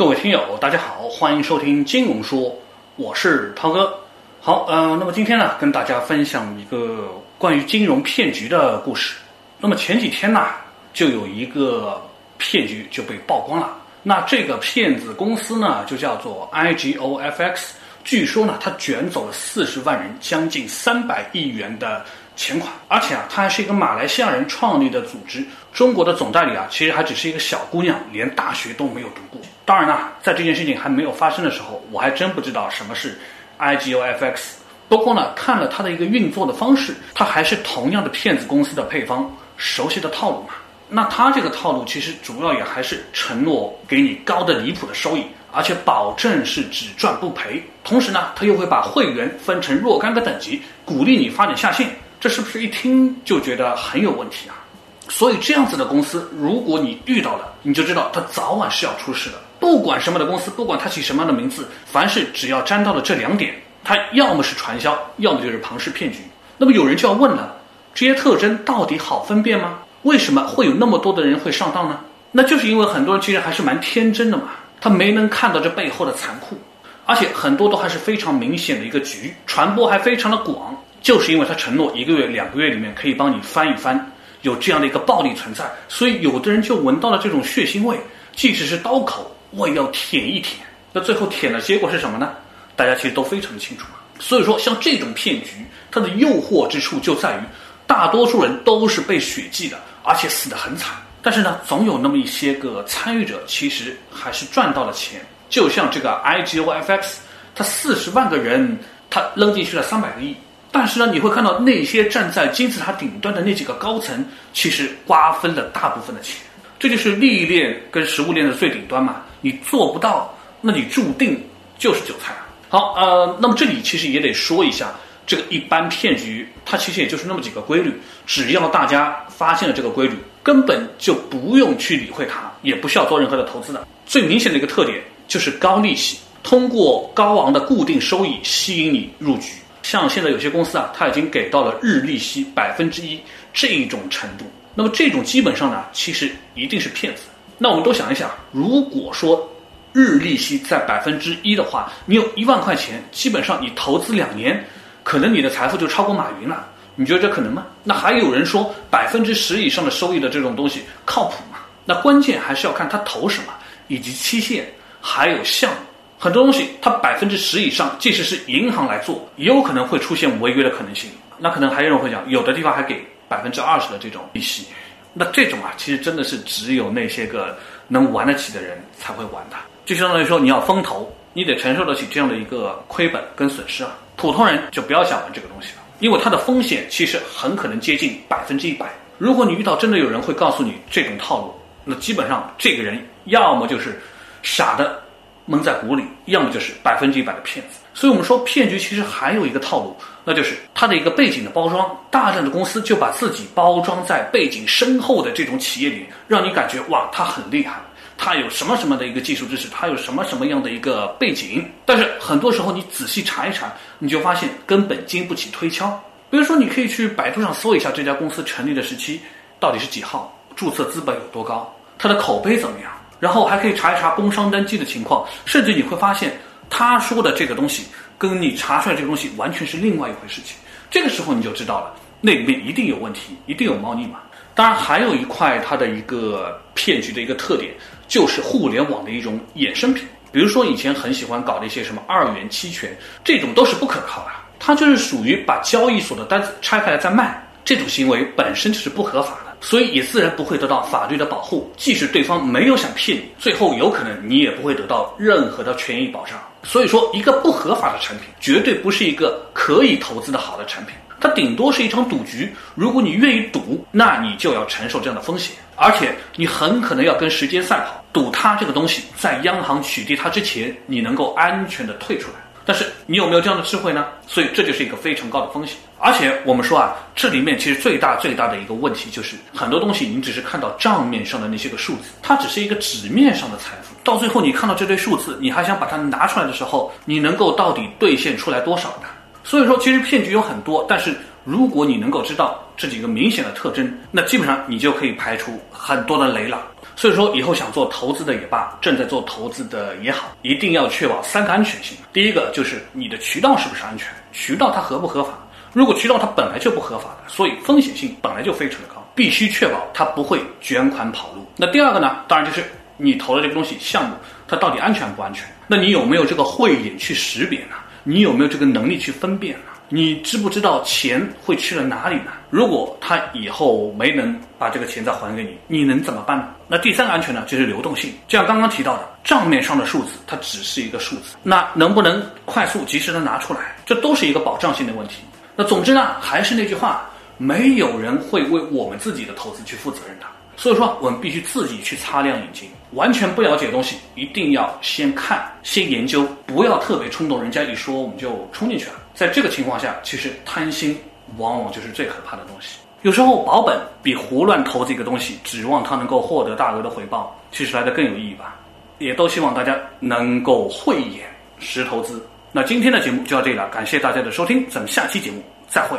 各位听友，大家好，欢迎收听金融说，我是涛哥。好，呃，那么今天呢，跟大家分享一个关于金融骗局的故事。那么前几天呢，就有一个骗局就被曝光了。那这个骗子公司呢，就叫做 IGOFX。据说呢，他卷走了四十万人，将近三百亿元的钱款。而且啊，他还是一个马来西亚人创立的组织。中国的总代理啊，其实还只是一个小姑娘，连大学都没有读过。当然呢，在这件事情还没有发生的时候，我还真不知道什么是 IGOFX。不过呢，看了它的一个运作的方式，它还是同样的骗子公司的配方，熟悉的套路嘛。那它这个套路其实主要也还是承诺给你高的离谱的收益，而且保证是只赚不赔。同时呢，他又会把会员分成若干个等级，鼓励你发展下线。这是不是一听就觉得很有问题啊？所以这样子的公司，如果你遇到了，你就知道它早晚是要出事的。不管什么的公司，不管它起什么样的名字，凡是只要沾到了这两点，它要么是传销，要么就是庞氏骗局。那么有人就要问了：这些特征到底好分辨吗？为什么会有那么多的人会上当呢？那就是因为很多人其实还是蛮天真的嘛，他没能看到这背后的残酷，而且很多都还是非常明显的一个局，传播还非常的广，就是因为他承诺一个月、两个月里面可以帮你翻一翻，有这样的一个暴力存在，所以有的人就闻到了这种血腥味，即使是刀口，我也要舔一舔。那最后舔的结果是什么呢？大家其实都非常的清楚嘛。所以说，像这种骗局，它的诱惑之处就在于，大多数人都是被血祭的。而且死得很惨，但是呢，总有那么一些个参与者，其实还是赚到了钱。就像这个 IGOFX，它四十万个人，他扔进去了三百个亿。但是呢，你会看到那些站在金字塔顶端的那几个高层，其实瓜分了大部分的钱。这就是利益链跟食物链的最顶端嘛。你做不到，那你注定就是韭菜。好，呃，那么这里其实也得说一下。这个一般骗局，它其实也就是那么几个规律，只要大家发现了这个规律，根本就不用去理会它，也不需要做任何的投资的。最明显的一个特点就是高利息，通过高昂的固定收益吸引你入局。像现在有些公司啊，它已经给到了日利息百分之一这种程度，那么这种基本上呢，其实一定是骗子。那我们都想一想，如果说日利息在百分之一的话，你有一万块钱，基本上你投资两年。可能你的财富就超过马云了，你觉得这可能吗？那还有人说百分之十以上的收益的这种东西靠谱吗？那关键还是要看他投什么，以及期限，还有项目。很多东西它百分之十以上，即使是银行来做，也有可能会出现违约的可能性。那可能还有人会讲，有的地方还给百分之二十的这种利息。那这种啊，其实真的是只有那些个能玩得起的人才会玩的。就相当于说，你要风投，你得承受得起这样的一个亏本跟损失啊。普通人就不要想玩这个东西了，因为它的风险其实很可能接近百分之一百。如果你遇到真的有人会告诉你这种套路，那基本上这个人要么就是傻的蒙在鼓里，要么就是百分之一百的骗子。所以我们说骗局其实还有一个套路，那就是它的一个背景的包装。大量的公司就把自己包装在背景深厚的这种企业里，让你感觉哇，他很厉害。他有什么什么的一个技术知识，他有什么什么样的一个背景，但是很多时候你仔细查一查，你就发现根本经不起推敲。比如说，你可以去百度上搜一下这家公司成立的时期到底是几号，注册资本有多高，它的口碑怎么样，然后还可以查一查工商登记的情况，甚至你会发现他说的这个东西跟你查出来这个东西完全是另外一回事情。这个时候你就知道了，那里面一定有问题，一定有猫腻嘛。当然，还有一块它的一个骗局的一个特点。就是互联网的一种衍生品，比如说以前很喜欢搞的一些什么二元期权，这种都是不可靠的。它就是属于把交易所的单子拆开来再卖，这种行为本身就是不合法的，所以也自然不会得到法律的保护。即使对方没有想骗你，最后有可能你也不会得到任何的权益保障。所以说，一个不合法的产品绝对不是一个可以投资的好的产品。它顶多是一场赌局，如果你愿意赌，那你就要承受这样的风险，而且你很可能要跟时间赛跑，赌它这个东西在央行取缔它之前，你能够安全的退出来。但是你有没有这样的智慧呢？所以这就是一个非常高的风险。而且我们说啊，这里面其实最大最大的一个问题就是，很多东西你只是看到账面上的那些个数字，它只是一个纸面上的财富。到最后你看到这堆数字，你还想把它拿出来的时候，你能够到底兑现出来多少呢？所以说，其实骗局有很多，但是如果你能够知道这几个明显的特征，那基本上你就可以排除很多的雷了。所以说，以后想做投资的也罢，正在做投资的也好，一定要确保三个安全性。第一个就是你的渠道是不是安全，渠道它合不合法。如果渠道它本来就不合法的，所以风险性本来就非常的高，必须确保它不会卷款跑路。那第二个呢，当然就是你投的这个东西项目，它到底安全不安全？那你有没有这个慧眼去识别呢？你有没有这个能力去分辨呢？你知不知道钱会去了哪里呢？如果他以后没能把这个钱再还给你，你能怎么办呢？那第三个安全呢，就是流动性。就像刚刚提到的，账面上的数字它只是一个数字，那能不能快速及时的拿出来，这都是一个保障性的问题。那总之呢，还是那句话，没有人会为我们自己的投资去负责任的。所以说，我们必须自己去擦亮眼睛。完全不了解的东西，一定要先看、先研究，不要特别冲动。人家一说，我们就冲进去了。在这个情况下，其实贪心往往就是最可怕的东西。有时候保本比胡乱投资一个东西，指望它能够获得大额的回报，其实来的更有意义吧。也都希望大家能够慧眼识投资。那今天的节目就到这里了，感谢大家的收听，咱们下期节目再会。